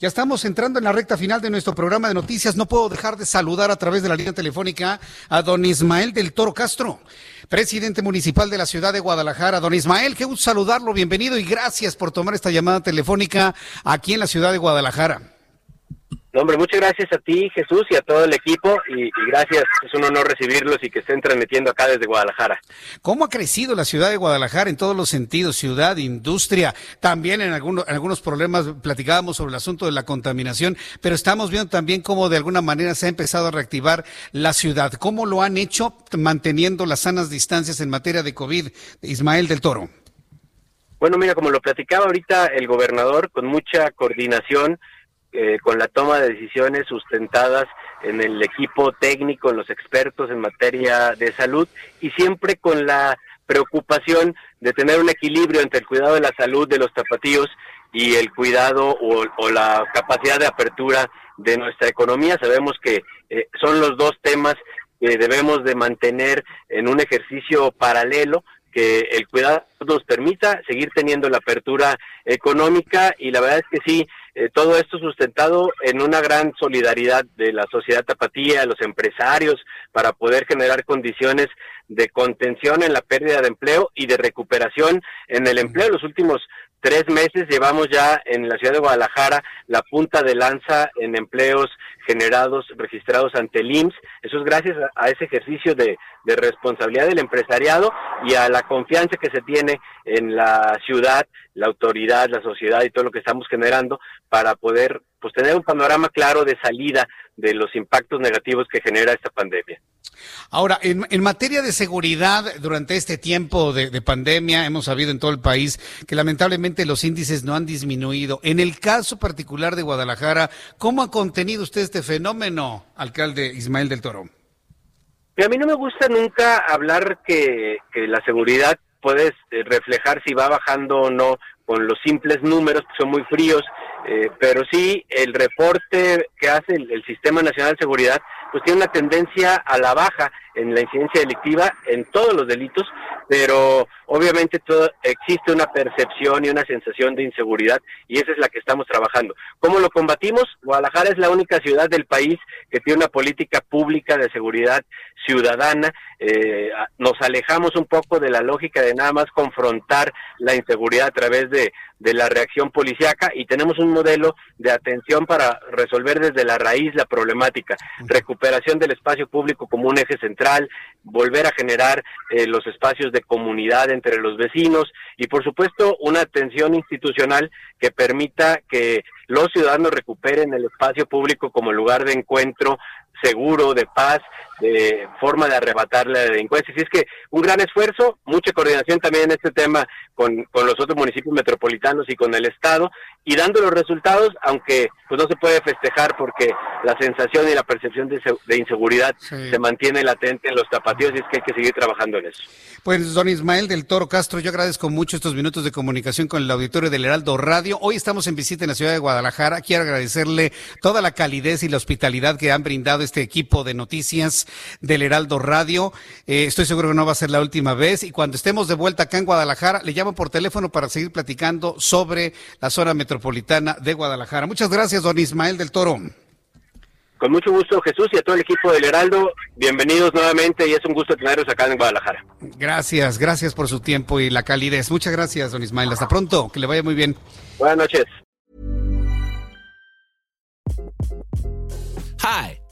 Ya estamos entrando en la recta final de nuestro programa de noticias. No puedo dejar de saludar a través de la línea telefónica a don Ismael del Toro Castro, presidente municipal de la ciudad de Guadalajara. Don Ismael, qué gusto saludarlo. Bienvenido y gracias por tomar esta llamada telefónica aquí en la ciudad de Guadalajara. No, hombre, muchas gracias a ti, Jesús, y a todo el equipo, y, y, gracias, es un honor recibirlos y que estén transmitiendo acá desde Guadalajara. ¿Cómo ha crecido la ciudad de Guadalajara en todos los sentidos? Ciudad, industria, también en, algunos, en algunos problemas platicábamos sobre el asunto de la contaminación, pero estamos viendo también cómo de alguna manera se ha empezado a reactivar la ciudad. ¿Cómo lo han hecho manteniendo las sanas distancias en materia de COVID? Ismael del Toro. Bueno, mira, como lo platicaba ahorita el gobernador, con mucha coordinación, eh, con la toma de decisiones sustentadas en el equipo técnico, en los expertos en materia de salud y siempre con la preocupación de tener un equilibrio entre el cuidado de la salud de los tapatíos y el cuidado o, la capacidad de apertura de nuestra economía. Sabemos que eh, son los dos temas que debemos de mantener en un ejercicio paralelo, que el cuidado nos permita seguir teniendo la apertura económica y la verdad es que sí, eh, todo esto sustentado en una gran solidaridad de la sociedad tapatía, de los empresarios, para poder generar condiciones de contención en la pérdida de empleo y de recuperación en el empleo. Los últimos tres meses llevamos ya en la ciudad de Guadalajara la punta de lanza en empleos generados, registrados ante el IMSS. Eso es gracias a, ese ejercicio de, de, responsabilidad del empresariado y a la confianza que se tiene en la ciudad, la autoridad, la sociedad y todo lo que estamos generando para poder pues tener un panorama claro de salida de los impactos negativos que genera esta pandemia. Ahora, en, materia de seguridad, durante este tiempo de, de, pandemia, hemos sabido en todo el país que lamentablemente los índices no han disminuido. En el caso particular de Guadalajara, ¿cómo ha contenido usted este fenómeno, alcalde Ismael del Toro? a mí no me gusta nunca hablar que, la seguridad puede reflejar si va bajando o no con los simples números, que son muy fríos, eh, pero sí el reporte que hace el Sistema Nacional de Seguridad pues tiene una tendencia a la baja en la incidencia delictiva en todos los delitos, pero obviamente todo, existe una percepción y una sensación de inseguridad y esa es la que estamos trabajando. ¿Cómo lo combatimos? Guadalajara es la única ciudad del país que tiene una política pública de seguridad ciudadana. Eh, nos alejamos un poco de la lógica de nada más confrontar la inseguridad a través de, de la reacción policíaca y tenemos un modelo de atención para resolver desde la raíz la problemática, recuperación del espacio público como un eje central, volver a generar eh, los espacios de comunidad entre los vecinos y por supuesto una atención institucional que permita que los ciudadanos recuperen el espacio público como lugar de encuentro seguro, de paz, de forma de arrebatar la delincuencia. Así es que un gran esfuerzo, mucha coordinación también en este tema con, con los otros municipios metropolitanos y con el Estado, y dando los resultados, aunque pues no se puede festejar porque la sensación y la percepción de, de inseguridad sí. se mantiene latente en los tapatíos y es que hay que seguir trabajando en eso. Pues don Ismael del Toro Castro, yo agradezco mucho estos minutos de comunicación con el auditorio del Heraldo Radio. Hoy estamos en visita en la ciudad de Guadalajara. Quiero agradecerle toda la calidez y la hospitalidad que han brindado este equipo de noticias del Heraldo Radio. Eh, estoy seguro que no va a ser la última vez y cuando estemos de vuelta acá en Guadalajara, le llamo por teléfono para seguir platicando sobre la zona metropolitana de Guadalajara. Muchas gracias, don Ismael del Toro. Con mucho gusto, Jesús, y a todo el equipo del Heraldo, bienvenidos nuevamente y es un gusto tenerlos acá en Guadalajara. Gracias, gracias por su tiempo y la calidez. Muchas gracias, don Ismael. Hasta pronto, que le vaya muy bien. Buenas noches.